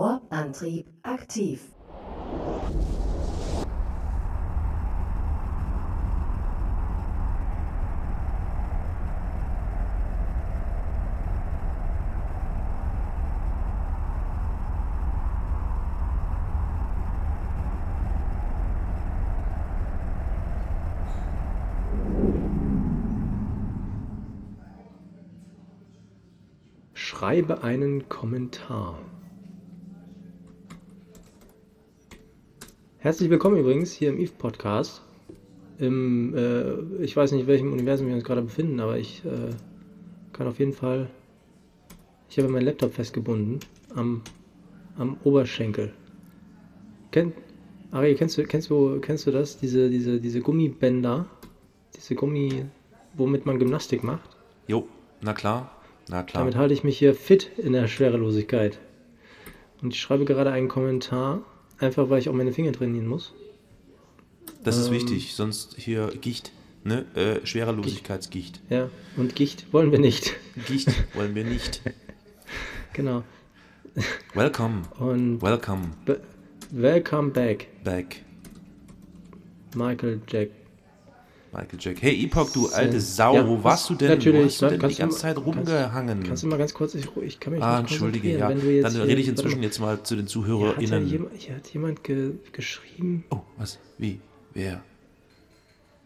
Warp-Antrieb aktiv. Schreibe einen Kommentar. Herzlich willkommen übrigens hier im Eve Podcast. Im, äh, ich weiß nicht, in welchem Universum wir uns gerade befinden, aber ich äh, kann auf jeden Fall. Ich habe meinen Laptop festgebunden am, am Oberschenkel. Kennt, Ari, kennst du, kennst du, kennst du das? Diese, diese, diese Gummibänder, diese Gummi, womit man Gymnastik macht? Jo, na klar, na klar. Damit halte ich mich hier fit in der Schwerelosigkeit. Und ich schreibe gerade einen Kommentar, einfach weil ich auch meine Finger trainieren muss. Das ist ähm, wichtig, sonst hier Gicht, ne? Äh, Schwerelosigkeitsgicht. Ja, und Gicht wollen wir nicht. Gicht wollen wir nicht. Genau. Welcome, Und welcome welcome back, back, Michael Jack. Michael Jack. Hey Epoch, du So. alte Sau, Ja, wo warst du denn? natürlich, wo hast du denn die kannst ganze Zeit kannst- rumgehangen? Kannst du mal ganz kurz, ich, ich kann mich ah, nicht entschuldige, ja. Dann hier- rede ich warte inzwischen jetzt mal zu den hat, ja ZuhörerInnen. jemand, hier hat jemand ge, geschrieben. oh, was? Wie? Wer?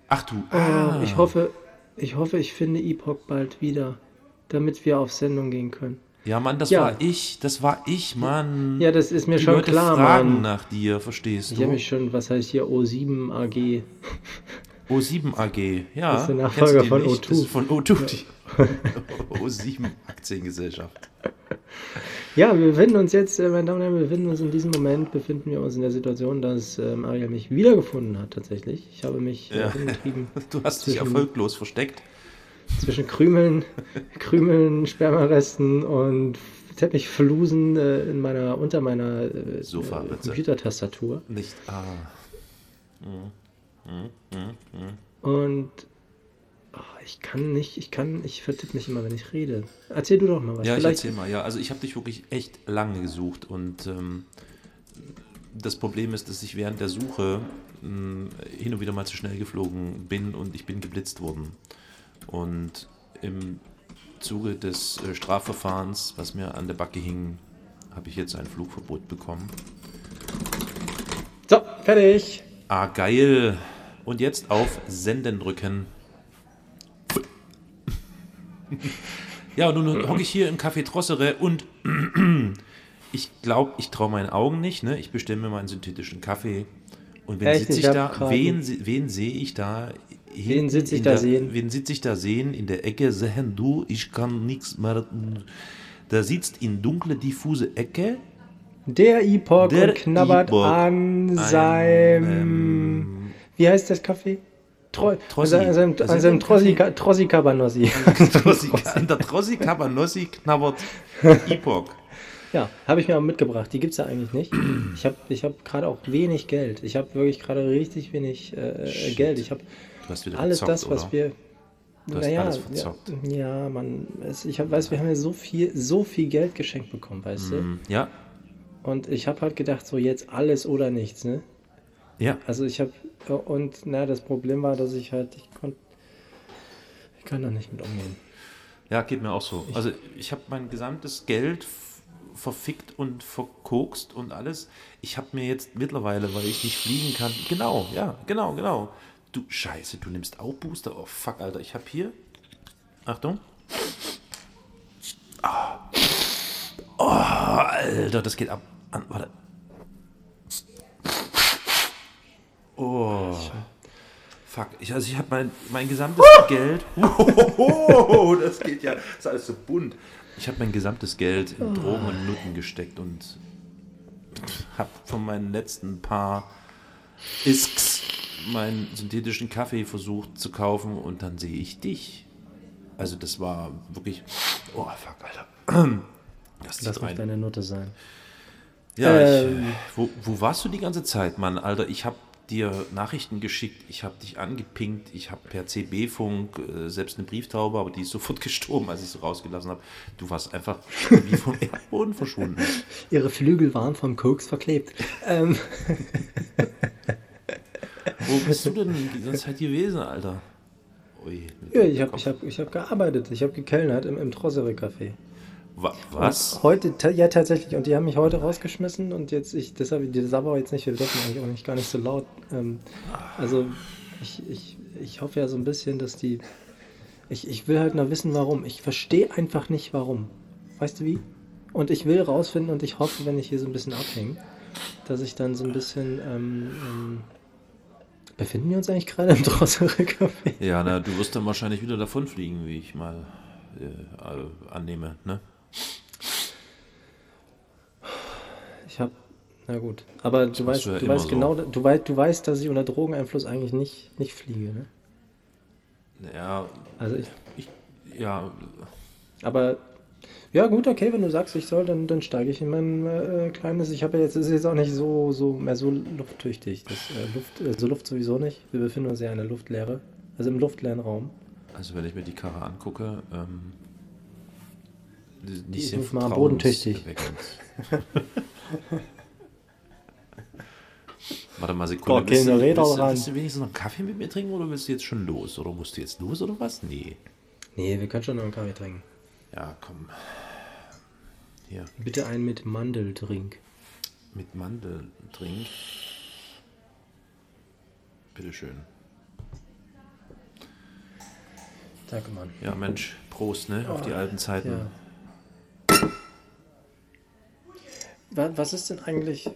Ach du, Oh, ah. ich hoffe, ich hoffe, ich finde Epoch bald wieder, damit wir auf Sendung gehen können. Ja, Mann, das Ja. war ich, das war ich, Mann. Ja, das ist mir die schon Leute klar, fragen Mann. nach dir, verstehst Ich du? habe mich schon, was heißt hier, O7 AG. O7 AG, ja. Das ist der Nachfolger von nicht? O2. Das ist von O2, die O7 Aktiengesellschaft. Ja, wir befinden uns jetzt, äh, meine Damen und Herren, wir befinden uns in diesem Moment, befinden wir uns in der Situation, dass ähm, Ariel mich wiedergefunden hat tatsächlich. Ich habe mich äh, Ja. hingetrieben Du hast dich Zwischen- erfolglos versteckt. zwischen Krümeln, Krümeln, Spermaresten und Teppichflusen äh, in meiner, unter meiner äh, äh. Computertastatur. Nicht. Ah. Und oh, ich kann nicht, ich kann, ich vertippe mich immer, wenn ich rede. Erzähl du doch mal was. Ja, ich Vielleicht, erzähl mal. Ja, also ich habe dich wirklich echt lange gesucht und ähm, das Problem ist, dass ich während der Suche mh, hin und wieder mal zu schnell geflogen bin und ich bin geblitzt worden. Und im Zuge des äh, Strafverfahrens, was mir an der Backe hing, habe ich jetzt ein Flugverbot bekommen. so, fertig. Ah, geil. Und jetzt auf Senden drücken. Ja, und nun hocke ich hier im Café Trossere und ich glaube, ich traue meinen Augen nicht. Ne? Ich bestelle mir meinen synthetischen Kaffee. Und wen sitze Ich da? Wen, wen sehe ich da? hinten sitz ich da der, sehen? Wen sitze ich da sehen? In der Ecke sehen du, ich kann nichts mehr. Da sitzt in dunkle, diffuse Ecke Der Epoch Der und knabbert Epoch. an seinem. Wie heißt das Kaffee? Tro Trossi. An seinem, Was an seinem Trossi? Trossi Cabanossi. An der Trossi Cabanossi knabbert Epoch. Ja, habe ich mir aber mitgebracht. Die gibt es ja eigentlich nicht. Ich habe ich hab gerade auch wenig Geld. Ich habe wirklich gerade richtig wenig äh, Shit. Geld. Ich habe alles verzockt, das, was oder? wir. Du hast alles verzockt. Ja, ja, man. Es, ich hab, weiß, wir haben ja so viel, so viel Geld geschenkt bekommen, weißt Mm, Ja, du? Und ich habe halt gedacht, so jetzt alles oder nichts, ne? Ja. Also ich habe und na das Problem war, dass ich halt ich konnte ich kann da nicht mit umgehen. Ja, geht mir auch so. Also ich habe mein gesamtes Geld verfickt und verkokst und alles. Ich habe mir jetzt mittlerweile, weil ich nicht fliegen kann, genau, ja, genau, genau. Du Scheiße, du nimmst auch Booster. Oh fuck, Alter, ich habe hier. Achtung. Ah. Oh, Alter, das geht ab. An, warte. Fuck, ich, also ich habe mein, mein gesamtes Geld. Wow, das geht ja. Das ist alles so bunt. Ich habe mein gesamtes Geld in Drogen und Nutten gesteckt und habe von meinen letzten paar Isks meinen synthetischen Kaffee versucht zu kaufen und dann sehe ich dich. Also das war wirklich. Oh fuck, Alter. Das mich rein. deine Note sein. Ja, Ähm. ich, wo, wo warst du die ganze Zeit, Mann? Alter, ich habe dir Nachrichten geschickt, ich habe dich angepinkt, ich habe per CB-Funk äh, selbst eine Brieftaube, aber die ist sofort gestorben, als ich sie rausgelassen habe. Du warst einfach wie vom Erdboden verschwunden. Ihre Flügel waren vom Koks verklebt. ähm, Wo bist du denn die ganze Zeit gewesen, Alter? Ui, ja, ich habe ich hab, ich hab gearbeitet. Ich habe gekellnert im, im Trossery-Café. Wa- Was? Heute, ta- ja tatsächlich. Und die haben mich heute rausgeschmissen und jetzt, ich, das habe ich, das aber jetzt nicht, wir dürfen eigentlich auch nicht gar nicht so laut. Ähm, also ich, ich, ich hoffe ja so ein bisschen, dass die, ich, ich will halt noch wissen, warum. Ich verstehe einfach nicht, warum. Weißt du wie? Und ich will rausfinden und ich hoffe, wenn ich hier so ein bisschen abhänge, dass ich dann so ein bisschen, ähm, ähm, befinden wir uns eigentlich gerade im Drossery-Café? Ja, na, du wirst dann wahrscheinlich wieder davonfliegen, wie ich mal äh, annehme, ne? Ich habe, na gut. Aber du weißt, du ja du immer weißt so. genau, du weißt, du weißt, dass ich unter Drogeneinfluss eigentlich nicht, nicht fliege, ne? Ja, Also ich, ich, ja, aber ja gut, okay, wenn du sagst, ich soll, dann, dann steige ich in mein äh, kleines. Ich habe ja jetzt, ist jetzt auch nicht so, so mehr so lufttüchtig. Das, äh, Luft, also Luft sowieso nicht. Wir befinden uns ja in der Luftleere, also im luftleeren Raum. also wenn ich mir die Karre angucke, ähm, nicht sehr mal bodentüchtig. Warte mal, Sekunde. Boah, willst, du, willst, du, willst du wenigstens noch einen Kaffee mit mir trinken oder willst du jetzt schon los? Oder musst du jetzt los oder was? Nee. Nee, wir können schon noch einen Kaffee trinken. Ja, komm. Hier, Bitte einen mit Mandeldrink. mit Mandeltrink. Bitteschön. Danke, Mann. Ja, Mensch, Prost, ne? Auf die alten Zeiten. Ja. Was ist denn eigentlich.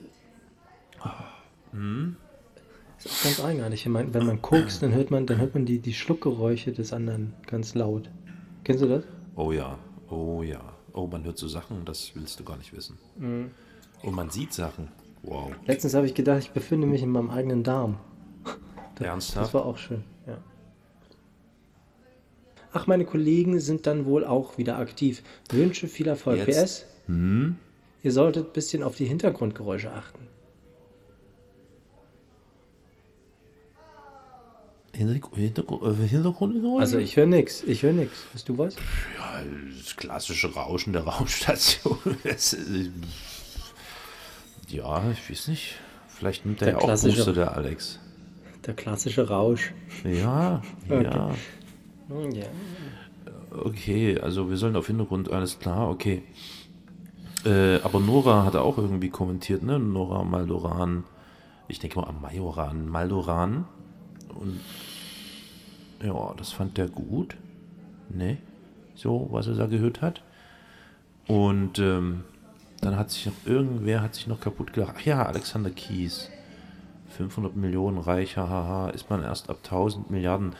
Ist auch ganz eigenartig. Wenn man, wenn man kokst, dann hört man, dann hört man die, die Schluckgeräusche des anderen ganz laut. Kennst du das? Oh ja, oh ja. Oh, man hört so Sachen, das willst du gar nicht wissen. Und man sieht Sachen. Wow. Letztens habe ich gedacht, ich befinde mich in meinem eigenen Darm. Das Ernsthaft? war auch schön, ja. Ach, meine Kollegen sind dann wohl auch wieder aktiv. Wünsche viel Erfolg. Jetzt? Hm? Ihr solltet ein bisschen auf die Hintergrundgeräusche achten. Hintergrund, Hintergrund, Hintergrund Also ich höre nichts, ich höre nichts. Hast du was? Ja, das klassische Rauschen der Raumstation. Ist- ja, ich weiß nicht. Vielleicht nimmt er Der ja auch Booster, der Alex. Der klassische Rausch. Ja, ja. Ja. Okay, also wir sollen auf Hintergrund, alles klar, okay. Äh, aber Nora hatte auch irgendwie kommentiert, ne? Nora Maldoran. Ich denke mal an Majoran, Maldoran. Und ja, das fand der gut. Ne? So, was er da gehört hat. Und ähm, dann hat sich noch irgendwer hat sich noch kaputt gelacht. Ach ja, Alexander Kies. 500 Millionen reicher, haha, ist man erst ab 1000 Milliarden.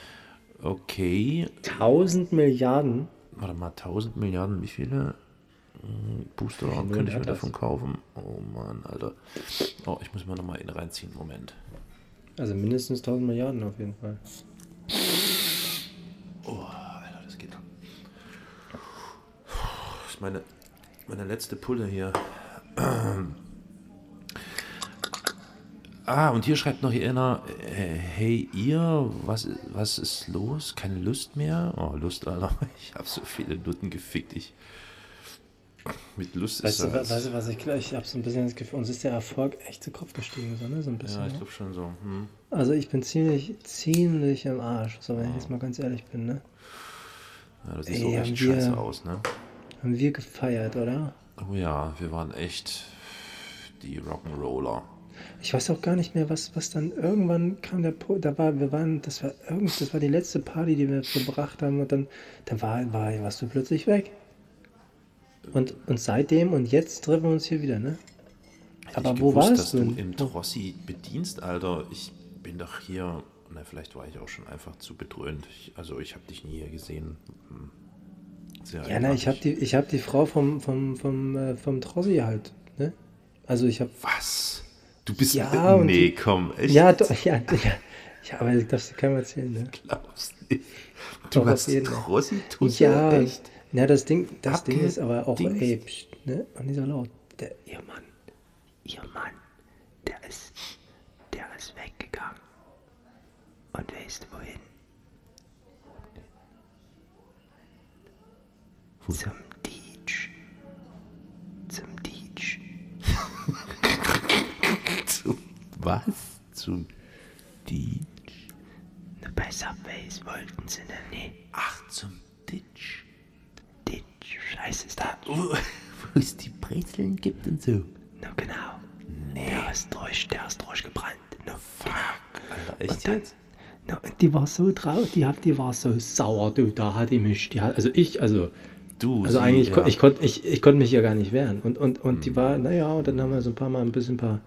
Okay, 1000 Milliarden. Warte mal, 1000 Milliarden, wie viele Booster könnte ich mir davon kaufen? Oh Mann, Alter. Oh, ich muss mal nochmal in reinziehen. Moment. Also mindestens 1000 Milliarden auf jeden Fall. Oh, Alter, das geht. Das ist meine, meine letzte Pulle hier. Ah, und hier schreibt noch einer, äh, hey ihr, was, was ist los? Keine Lust mehr? Oh, Lust, Alter. Ich habe so viele Nutten gefickt. Ich, mit Lust Weißt ist du, das. weißt du, was ich glaube? Ich habe so ein bisschen das Gefühl, uns ist der Erfolg echt zu Kopf gestiegen, so, ne? So ein bisschen. Ja, ich ne? glaube schon so. Hm. Also ich bin ziemlich, ziemlich am Arsch, so wenn ich jetzt mal ganz ehrlich bin, ne? Ja, das sieht so echt wir- scheiße aus, ne? Haben wir gefeiert, oder? Oh ja, wir waren echt die Rock'n'Roller. Ich weiß auch gar nicht mehr, was, was dann irgendwann kam der Po, da war, wir waren, das war irgend, das war die letzte Party, die wir verbracht haben und dann, dann war, war, warst du plötzlich weg. Und, und seitdem und jetzt treffen wir uns hier wieder, ne? Hätte Aber ich wo gewusst, warst dass du du denn? im Trossi bedienst, Alter. Ich bin doch hier. Na, vielleicht war ich auch schon einfach zu bedröhnt. Ich, also ich habe dich nie hier gesehen. Hm. Sehr Ja, na, ich habe die, ich hab die Frau vom, vom, vom, äh, vom Trossi halt, ne? Also ich habe Was? Du bist. Ja, nee, die- komm, echt? Ja, doch, ja, ja, ja, aber das darfst du keinem erzählen, ne? Glaubst nicht. Doch, Du auf hast. Trossi-Tusse? Ja, Echt? Ja, das Ding, das Ding ist aber auch, Abgedingst. ey, pst, ne? Und nicht so laut. Der, ihr Mann, ihr Mann, der ist, der ist weggegangen. Weißt du wohin? Wo? Zum Teach. Zum Teach. Zum was? Zum Ditch. Na, bei Subways wollten sie dann nicht. Ach, zum Ditch. Teach. Scheiße ist da. Wo, es die Brezeln gibt und so. Na genau. Der ist durch, der ist durchgebrannt. Na, fuck. Alter, echt Und dann- jetzt? Na, und die war so traurig, die, hat, die war so sauer, du, da hat die mich, die hat, also ich, also, Du, also sie, eigentlich, ja. ich konnte ich, ich konnt mich ja gar nicht wehren. Und, und, und die war, naja, und dann haben wir so ein paar Mal ein bisschen ein paar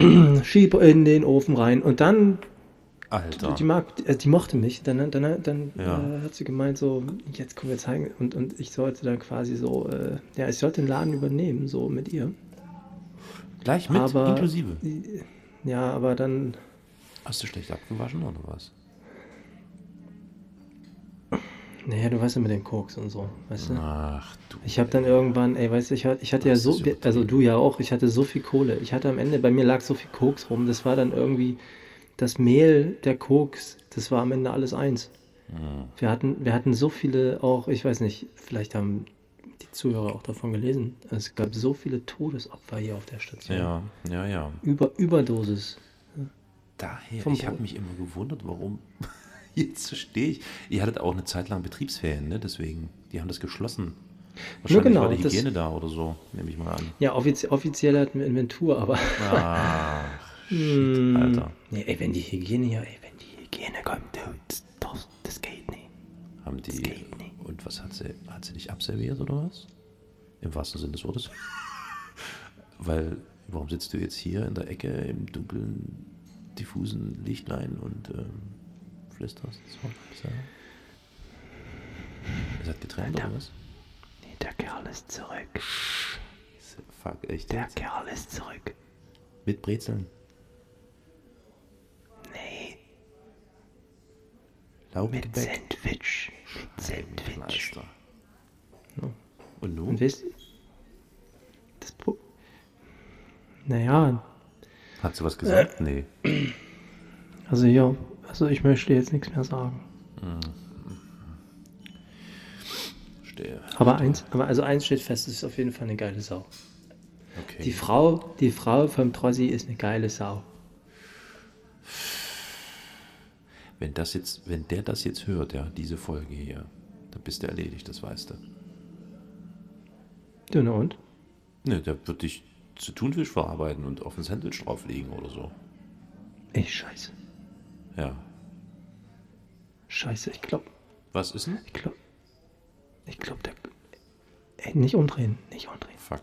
Schieber in den Ofen rein. Und dann, Alter. die mag, äh, die mochte mich. Dann, dann, dann Ja. äh, hat sie gemeint, so, jetzt kommen wir zeigen. Und, und ich sollte dann quasi so, äh, ja, ich sollte den Laden übernehmen, so mit ihr. Gleich mit, aber- inklusive. Ja, aber dann, Hast du schlecht abgewaschen oder was? naja, du weißt ja mit den Koks und so, weißt du? Ach du. Ich habe dann irgendwann, ey, weißt du, ich, hatte- ich hatte ja so, also du ja auch, ich hatte so viel Kohle. Ich hatte am Ende, bei mir lag so viel Koks rum, das war dann irgendwie, das Mehl, der Koks, das war am Ende alles eins. Hm. Wir hatten, wir hatten so viele auch, ich weiß nicht, vielleicht haben die Zuhörer auch davon gelesen. Es gab so viele Todesopfer hier auf der Station. Ja, ja, ja. Über, Überdosis. Daher, Vom ich habe mich immer gewundert, warum. Jetzt stehe ich. Ihr hattet auch eine Zeit lang Betriebsferien, ne? Deswegen, die haben das geschlossen. Wahrscheinlich genau, war die das- Hygiene da oder so, nehme ich mal an. Ja, offizie offiziell hatten wir Inventur, aber. Ach, shit, Hm. Alter. Nee, ey, wenn die Hygiene ja, ey, wenn die Hygiene kommt, du, das, das, das geht nicht. Haben die. geht nicht. Und was hat sie? Hat sie dich abserviert oder was? Im wahrsten Sinne des Wortes. Weil, warum sitzt du jetzt hier in der Ecke im dunklen, diffusen Lichtlein und ähm, flüsterst? So. Ihr seid getrennt oder was? Nee, der Kerl ist zurück. Fuck, echt Der jetzt? Kerl ist zurück. Mit Brezeln. Mit Laugengebäck. Sandwich. Mit Sandwich. Meister. Ja. Und nun? Und wisst das Pro Naja, Hat sie was gesagt? Nee. also ja, also ich möchte jetzt nichts mehr sagen. Stehe. Aber eins, aber also eins steht fest, es ist auf jeden Fall eine geile Sau. Okay. Die Frau, die Frau vom Trossi ist eine geile Sau. Wenn das jetzt, wenn der das jetzt hört, ja, diese Folge hier, dann bist du erledigt, das weißt du. Ne und? Ne, der wird dich zu Thunfisch verarbeiten und auf ein Sandwich drauflegen oder so. Ey, scheiße. Ja. Scheiße, ich glaub, Was ist denn? ich glaub, ich glaub, der, ey, nicht umdrehen, nicht umdrehen. Fuck.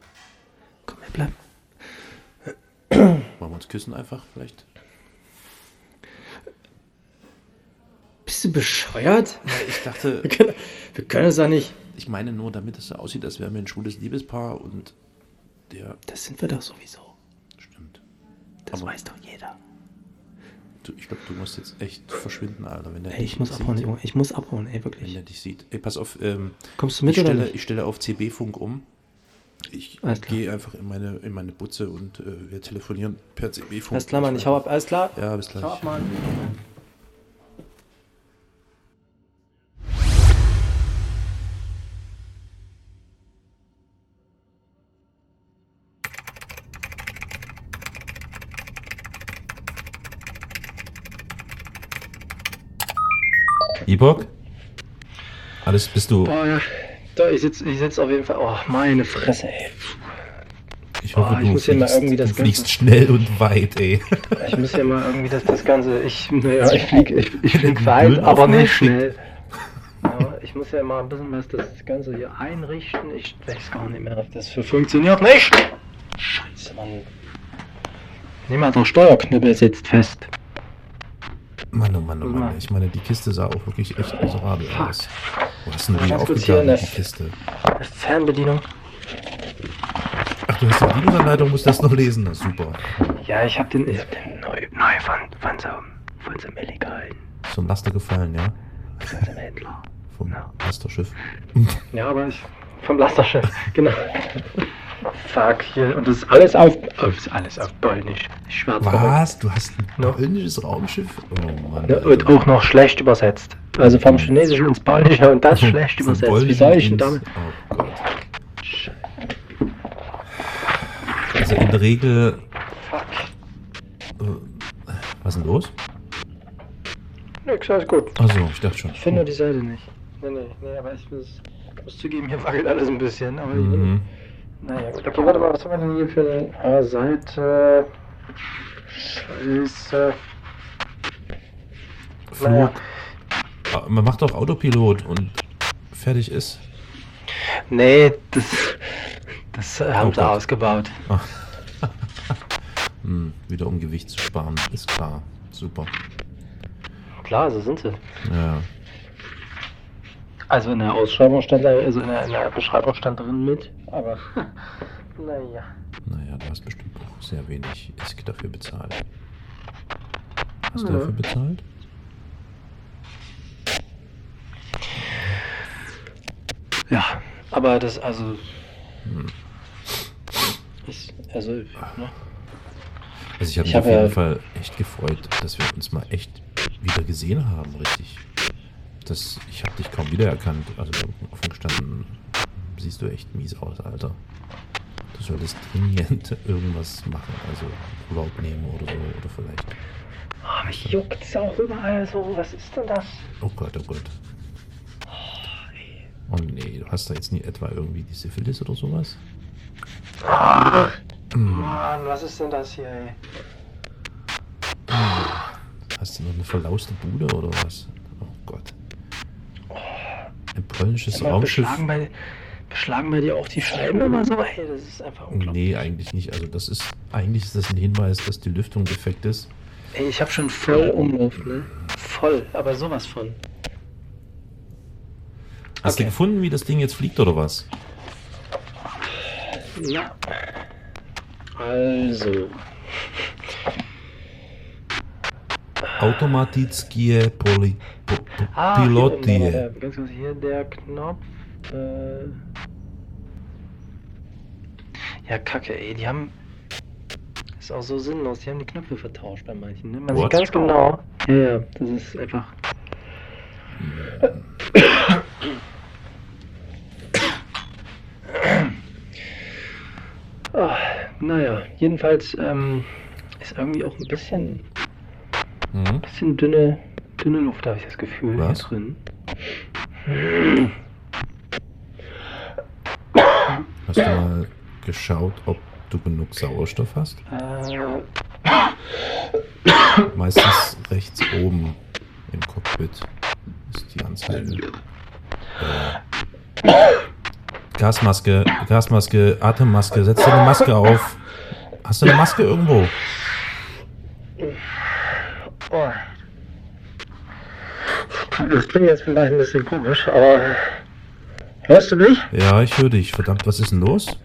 Komm, wir bleiben. Wollen wir uns küssen einfach vielleicht? Bist du bescheuert? Ich dachte, Wir können, wir können es doch nicht. ich meine nur, damit es so aussieht, als wären wir ein schwules Liebespaar und der. Das sind wir doch sowieso. Stimmt. Das Aber- weiß doch jeder. Du, ich glaube, du musst jetzt echt verschwinden, Alter. Wenn der Ey, ich muss sieht. abhauen, Junge. Ich muss abhauen, ey, Wenn wirklich. der dich sieht. Ey, pass auf, ähm, Kommst du mit ich, oder stelle, nicht? ich stelle auf CB-Funk um. Ich gehe einfach in meine, in meine Butze und äh, wir telefonieren per CB-Funk. Alles klar, Mann, ich hau ab. Alles klar? Ja, bis gleich. Hau ab, Mann. Ibok? Alles bist du. Boah, ja. Da, ich sitze ich sitz auf jeden Fall. Oh, meine Fresse, ey. Ich hoffe, Oh, ich du, muss hier mal fliegst, irgendwie das du fliegst Ganze- schnell und weit, ey. Ich muss ja mal irgendwie das, das Ganze. Ich, naja, ich fliege ich, ich flieg weit, aber nicht schnell. Aber ich muss ja mal ein bisschen was das Ganze hier einrichten. Ich weiß gar nicht mehr, ob das für funktioniert. Nicht! Scheiße, Mann. Nimm mal, der Steuerknüppel sitzt fest. Mann, oh Mann, oh. Mann. Ich meine, die Kiste sah auch wirklich echt miserabel aus. Wo hast du denn die hier in aufgegangen, die Kiste? Das ist Fernbedienung. Ach, du hast die Bedienungsanleitung, musst das noch lesen. Na, super. Ja, ich hab den, ich hab den neu, neu von, von so, von so einem illegalen, So ein Laster gefallen, ja? von so einem Händler. Vom Ja. Lasterschiff. Ja, aber ich, vom Lasterschiff, genau. Fuck, hier. Und das ist alles auf. auf alles auf Polnisch. Schwarz. Was? Du hast ein polnisches Raumschiff? Oh Mann. Ja, und auch noch schlecht übersetzt. Also vom Chinesischen ins Polnische und das schlecht übersetzt. Wie soll ich denn damit? Oh Gott. Also in der Regel. Äh, was ist denn los? Nix, alles gut. Achso, ich dachte schon. Ich finde nur die Seite nicht. Nee, nee, nee, aber ich muss, muss zugeben, hier wackelt alles ein bisschen. Aber Mhm. Naja, gut. Okay, warte mal, was haben wir denn hier für eine ah, Seite? Scheiße. Flug. Naja. Ah, Man macht doch Autopilot und fertig ist. Nee, das, das äh, haben Oh sie Gott. ausgebaut. Hm, wieder um Gewicht zu sparen, ist klar. Super. Klar, so sind sie. Ja. Also in der Ausschreibung stand da, also in der, in der Beschreibung stand drin mit, aber naja. Naja, du hast bestimmt auch sehr wenig ISK dafür bezahlt. Hast du Ja. dafür bezahlt? Ja, aber das, also. Hm. Ist, also, ne? Also ich habe Ich mich auf hab jeden ja- Fall echt gefreut, dass wir uns mal echt wieder gesehen haben, richtig. Das, ich habe dich kaum wiedererkannt. Also offen gestanden siehst du echt mies aus, Alter. Du solltest dringend irgendwas machen, also Urlaub nehmen oder so, oder vielleicht. Oh, mich juckt's auch überall so. Was ist denn das? Oh Gott, oh Gott. Oh nee, du hast da jetzt nie etwa irgendwie die Syphilis oder sowas? Mann, was ist denn das hier, ey? Hast du noch eine verlauste Bude oder was? Oh Gott. Ein polnisches Raumschiff. beschlagen, bei, beschlagen bei dir auch die Scheiben immer so? Ey, das ist einfach unglaublich. Nee, eigentlich nicht. Also das ist eigentlich ist das ein Hinweis, dass die Lüftung defekt ist. Ey, ich hab schon voll Umluft, ne? Voll, aber sowas von. Hast Okay. du gefunden, wie das Ding jetzt fliegt oder was? Ja. Also. Automatitskie Poli po, po, Ah, hier, Pilotie. oben, da, da, ganz kurz hier der Knopf. Äh ja, kacke, ey, die haben. Ist auch so sinnlos, die haben die Knöpfe vertauscht bei manchen, ne? Man What? sieht ganz genau. Ja, ja, das ist einfach. Ah, naja, jedenfalls ähm, ist irgendwie auch ein bisschen Mhm. bisschen dünne, dünne Luft, habe ich das Gefühl, Was? hier drin. Hast du mal geschaut, ob du genug Sauerstoff hast? Äh, Meistens rechts oben im Cockpit ist die Anzeige. Äh, Gasmaske, Gasmaske, Atemmaske, setz dir eine Maske auf. Hast du eine Maske irgendwo? oh. Das klingt jetzt vielleicht ein bisschen komisch, aber. Hörst du mich? Ja, ich höre dich. Verdammt, was ist denn los?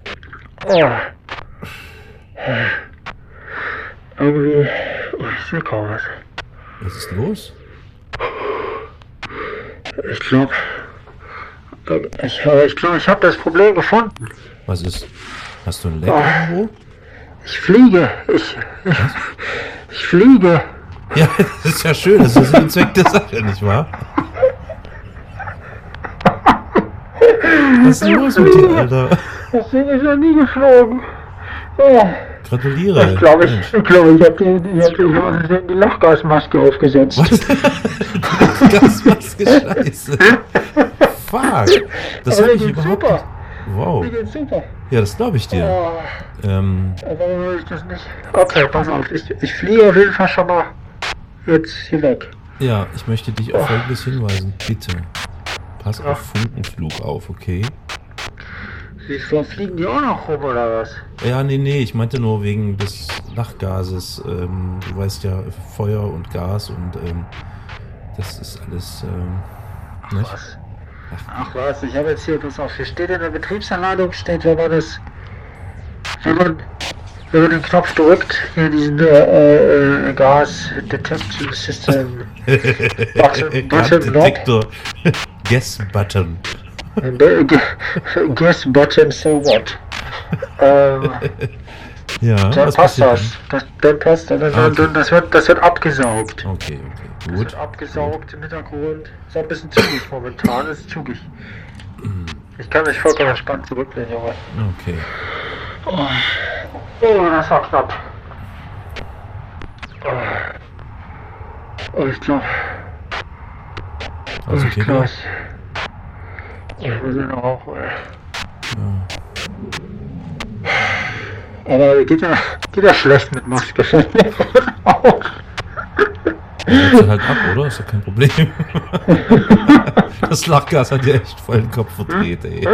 Oh. Irgendwie. Oh, ich sehe kaum was. Was ist los? Ich glaube. Ich, aber ich glaube, ich habe das Problem gefunden. Was ist? Hast du ein Leck Oh. irgendwo? Ich fliege. Ich. Ich, ich fliege. Ja, das ist ja schön. Das ist ein Zweck der Sache, nicht wahr? Was ist denn los mit dir, Alter? Das Ding ist ja nie geflogen. Oh. Gratuliere. Ich glaube, ich, ich, glaube, ich habe die, ich hab die, die Lachgasmaske aufgesetzt. Was? Gasmaske Scheiße. Fuck. Das Aber habe ich überhaupt super. Wow. Mir geht's super. Ja, das glaube ich dir. Oh, Ähm, warum höre ich das nicht? Okay, pass auf. Ich, ich fliege auf jeden Fall schon mal jetzt hier weg. ja, ich möchte dich auf Folgendes hinweisen. Bitte. Pass auf Funkenflug auf, okay? Wie fliegen die auch noch rum oder was? Ja, nee, nee, ich meinte nur wegen des Lachgases. Ähm, du weißt ja, Feuer und Gas und ähm, das ist alles. Ähm, nicht? Was? Ach was, ich habe jetzt hier, pass auf, hier steht in der Betriebsanleitung, steht, wenn man das, wenn man, wenn man den Knopf drückt, hier diesen äh, äh, Gas Detection System Button, Button Detektor. Guess Button. Ge- Guess Button, so what? Ähm, Ja, dann passt das. das. Dann passt das. Dann, Ah, okay. das, wird, das wird abgesaugt. Okay, okay, Das gut. wird abgesaugt im Hintergrund. Ist auch ein bisschen zügig momentan, ist zügig. Ich kann mich vollkommen entspannt zurücklehnen, Junge. Okay. Oh, das war knapp. Oh, ich glaube. Also, ich glaube. Ich muss ihn rauchen, ey. Aber geht ja, geht ja schlecht mit Maske. Auch. Setzt er halt ab, oder? Ist ja kein Problem. das Lachgas hat dir echt voll den Kopf verdreht, ey.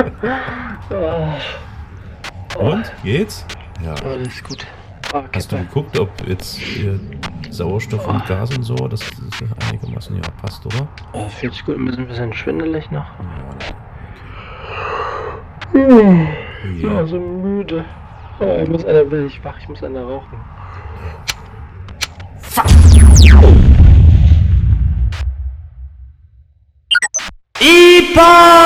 Und? Geht's? Ja. Alles gut. Ah, Hast du geguckt, ob jetzt hier Sauerstoff und Gas und so, das ist einigermaßen ja passt, oder? Äh, fühlt sich gut, ein bisschen, ein bisschen schwindelig noch. Ja. Ja, so müde. Oh, ich muss einer, will ich wach, ich muss einer rauchen. IPA!